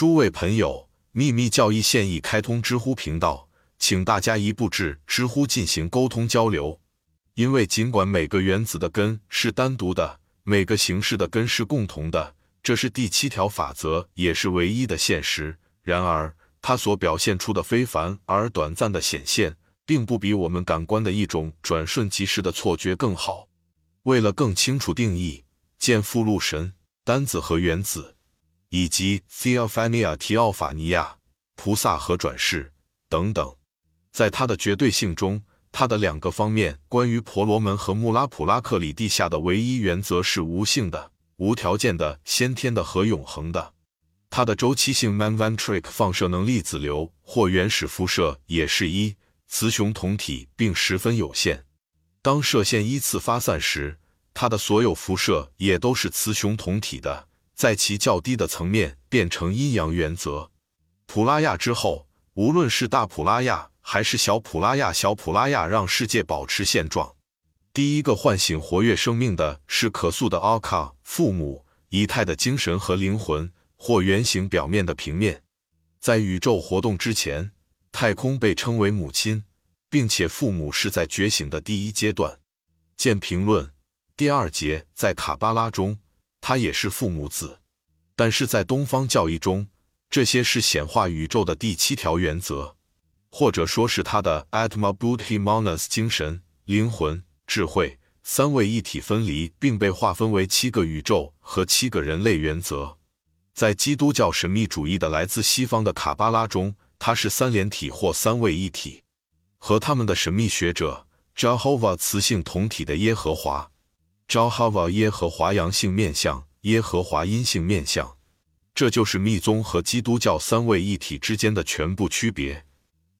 诸位朋友，秘密教义现已开通知乎频道，请大家一步至知乎进行沟通交流。因为尽管每个原子的根是单独的，每个形式的根是共同的，这是第七条法则，也是唯一的现实。然而，它所表现出的非凡而短暂的显现，并不比我们感官的一种转瞬即逝的错觉更好。为了更清楚定义，见附录神、单子和原子，以及 Theophania 提奥法尼亚、菩萨和转世等等。在它的绝对性中，它的两个方面关于婆罗门和穆拉普拉克里地下的唯一原则是无性的、无条件的、先天的和永恒的。它的周期性 m a n v a n t r i c 放射能粒子流或原始辐射也是一雌雄同体，并十分有限。当射线依次发散时，它的所有辐射也都是雌雄同体的，在其较低的层面变成阴阳原则。普拉亚之后，无论是大普拉亚还是小普拉亚，小普拉亚让世界保持现状。第一个唤醒活跃生命的是可塑的阿卡父母，以太的精神和灵魂。或圆形表面的平面，在宇宙活动之前，太空被称为母亲，并且父母是在觉醒的第一阶段。见评论第二节，在卡巴拉中，它也是父母子，但是在东方教义中，这些是显化宇宙的第七条原则，或者说是它的 Atma Buddhi Manas 精神、灵魂、智慧三位一体分离，并被划分为七个宇宙和七个人类原则。在基督教神秘主义的来自西方的卡巴拉中，它是三连体或三位一体，和他们的神秘学者 Jehovah 雌性同体的耶和华 Jehovah 耶和华阳性面相，耶和华阴性面相。这就是密宗和基督教三位一体之间的全部区别。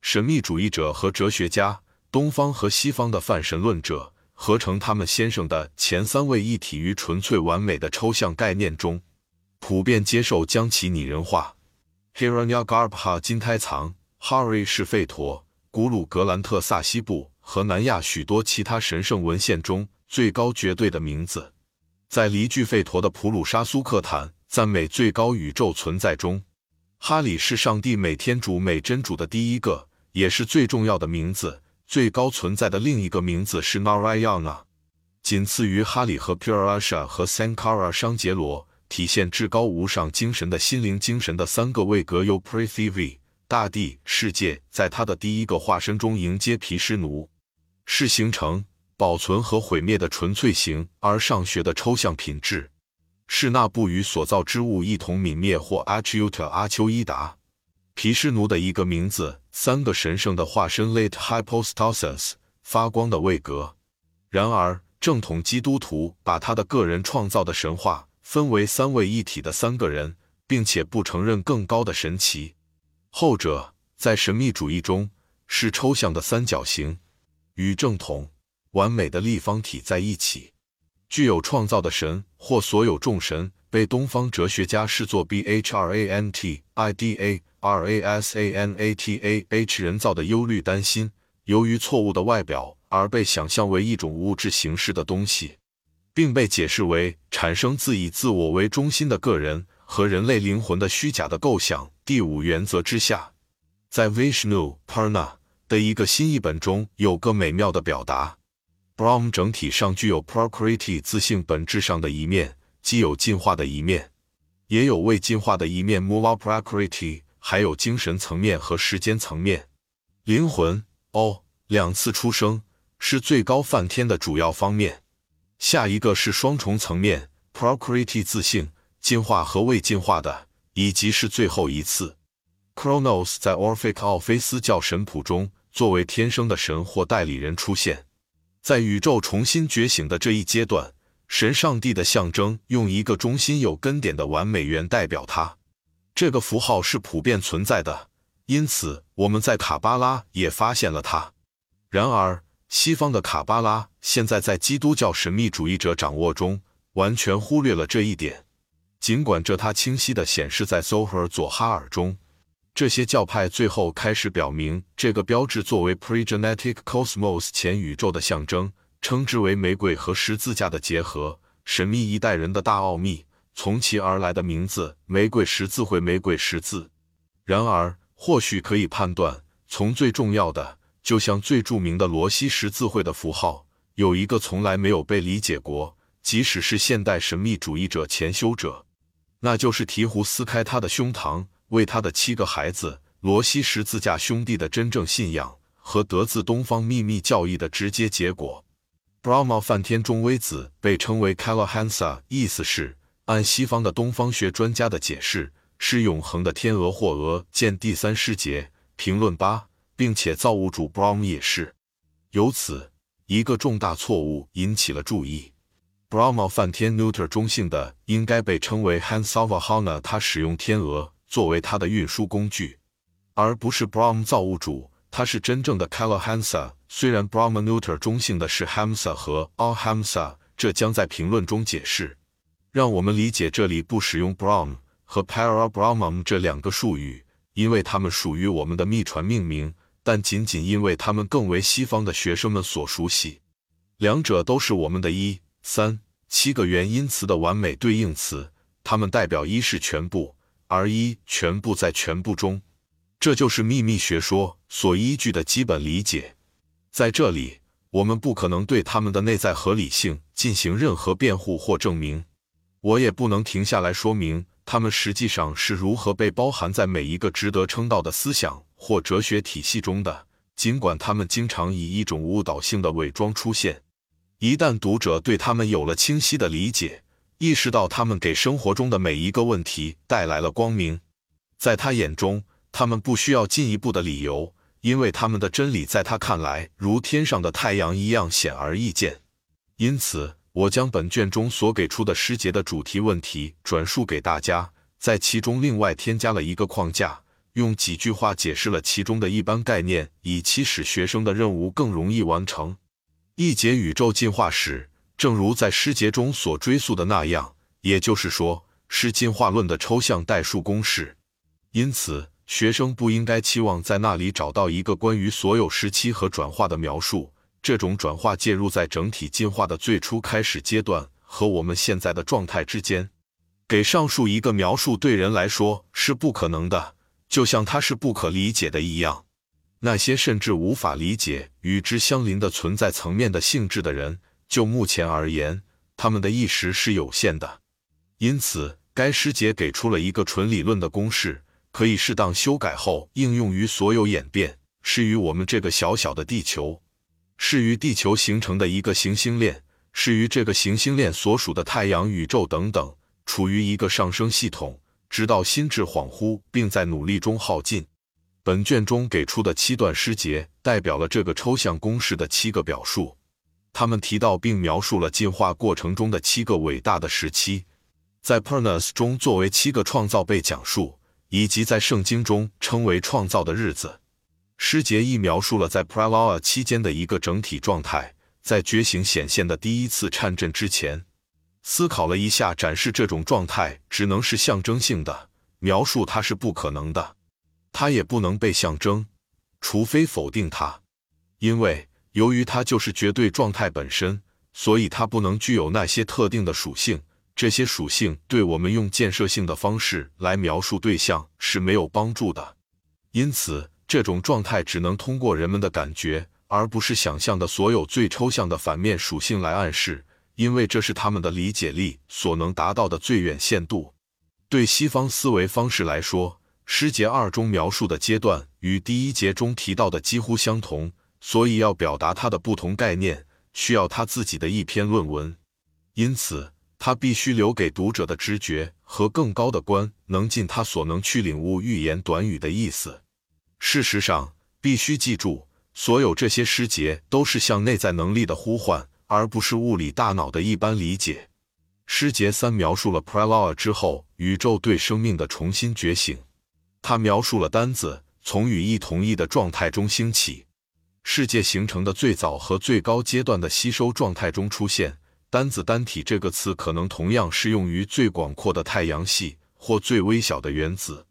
神秘主义者和哲学家，东方和西方的泛神论者，合成他们先生的前三位一体于纯粹完美的抽象概念中。普遍接受将其拟人化。Hiranyagarbha 金胎藏，Hari 是吠陀，古鲁格兰特萨西部和南亚许多其他神圣文献中最高绝对的名字。在离句吠陀的普鲁沙苏克坦赞美最高宇宙存在中，哈里是上帝每天主每真主的第一个，也是最重要的名字。最高存在的另一个名字是 Narayana，仅次于哈里和 Purasha 和 Sankara 商杰罗。体现至高无上精神的心灵精神的三个位格由 Prithivi 大地世界在他的第一个化身中迎接毗湿奴，是形成、保存和毁灭的纯粹型而上学的抽象品质，是那不与所造之物一同泯灭或 Achyuta 阿丘伊达毗湿奴的一个名字。三个神圣的化身 Late Hypostasis 发光的位格。然而，正统基督徒把他的个人创造的神话。分为三位一体的三个人，并且不承认更高的神奇。后者在神秘主义中是抽象的三角形，与正统完美的立方体在一起。具有创造的神或所有众神被东方哲学家视作 Bhrant Ida Rasanatah 人造的忧虑担心，由于错误的外表而被想象为一种物质形式的东西。并被解释为产生自以自我为中心的个人和人类灵魂的虚假的构想。第五原则之下，在 Vishnu Parna 的一个新译本中有个美妙的表达 Brom 整体上具有 Prakriti 自性本质上的一面，既有进化的一面，也有未进化的一面，Mova Prakriti，还有精神层面和时间层面。灵魂哦，两次出生是最高梵天的主要方面。下一个是双重层面，Prakriti 自性进化和未进化的，以及是最后一次，Chronos 在 Orphic 奥菲斯教神谱中作为天生的神或代理人出现，在宇宙重新觉醒的这一阶段，神上帝的象征用一个中心有根点的完美圆代表它，这个符号是普遍存在的，因此我们在卡巴拉也发现了它。然而。西方的卡巴拉现在在基督教神秘主义者掌握中，完全忽略了这一点。尽管这它清晰地显示在 Zohar 左哈尔中，这些教派最后开始表明这个标志作为 Pregenetic Cosmos 前宇宙的象征，称之为玫瑰和十字架的结合，神秘一代人的大奥秘，从其而来的名字“玫瑰十字会”玫瑰十字。然而，或许可以判断，从最重要的，就像最著名的罗西十字会的符号，有一个从来没有被理解过，即使是现代神秘主义者前修者，那就是鹈鹕撕开他的胸膛，为他的七个孩子罗西十字架兄弟的真正信仰和得自东方秘密教义的直接结果。Brahma 梵天中微子被称为 Kalahansa，意思是按西方的东方学专家的解释是永恒的天鹅或鹅。见第三诗节评论八，并且造物主 Brahm 也是。由此，一个重大错误引起了注意。Brahma 梵天 Neuter 中性的应该被称为 Hansavahana，他使用天鹅作为他的运输工具，而不是 Brahm 造物主。他是真正的 Kalahansa。虽然 Brahmanuter 中性的是 Hamsa 和 Ahamsa，这将在评论中解释。让我们理解这里不使用 Brahm 和 Parabrahman 这两个术语，因为它们属于我们的秘传命名，但仅仅因为它们更为西方的学生们所熟悉。两者都是我们的一三七个元音词的完美对应词，它们代表一是全部，而一全部在全部中。这就是秘密学说所依据的基本理解。在这里，我们不可能对他们的内在合理性进行任何辩护或证明。我也不能停下来说明他们实际上是如何被包含在每一个值得称道的思想或哲学体系中的，尽管他们经常以一种误导性的伪装出现。一旦读者对他们有了清晰的理解，意识到他们给生活中的每一个问题带来了光明，在他眼中，他们不需要进一步的理由。因为他们的真理在他看来如天上的太阳一样显而易见，因此我将本卷中所给出的诗节的主题问题转述给大家，在其中另外添加了一个框架，用几句话解释了其中的一般概念，以期使学生的任务更容易完成。一节宇宙进化史，正如在诗节中所追溯的那样，也就是说，是进化论的抽象代数公式。因此。学生不应该期望在那里找到一个关于所有时期和转化的描述。这种转化介入在整体进化的最初开始阶段和我们现在的状态之间。给上述一个描述对人来说是不可能的，就像它是不可理解的一样。那些甚至无法理解与之相邻的存在层面的性质的人，就目前而言，他们的意识是有限的。因此，该师节给出了一个纯理论的公式。可以适当修改后应用于所有演变，是与我们这个小小的地球，是于地球形成的一个行星链，是于这个行星链所属的太阳、宇宙等等，处于一个上升系统，直到心智恍惚并在努力中耗尽。本卷中给出的七段诗节代表了这个抽象公式的七个表述，他们提到并描述了进化过程中的七个伟大的时期，在 Pernus 中作为七个创造被讲述。以及在圣经中称为创造的日子，诗节亦描述了在 Praloa 期间的一个整体状态，在觉醒显现的第一次颤震之前。思考了一下，展示这种状态只能是象征性的，描述它是不可能的，它也不能被象征，除非否定它，因为由于它就是绝对状态本身，所以它不能具有那些特定的属性。这些属性对我们用建设性的方式来描述对象是没有帮助的，因此这种状态只能通过人们的感觉，而不是想象的所有最抽象的反面属性来暗示，因为这是他们的理解力所能达到的最远限度。对西方思维方式来说，诗节二中描述的阶段与第一节中提到的几乎相同，所以要表达他的不同概念，需要他自己的一篇论文。因此。他必须留给读者的直觉和更高的观，能尽他所能去领悟寓言短语的意思。事实上，必须记住，所有这些诗节都是向内在能力的呼唤，而不是物理大脑的一般理解。诗节三描述了 Praloa 之后宇宙对生命的重新觉醒。它描述了单子从与一同意的状态中兴起，世界形成的最早和最高阶段的吸收状态中出现。单子单体这个词可能同样适用于最广阔的太阳系或最微小的原子。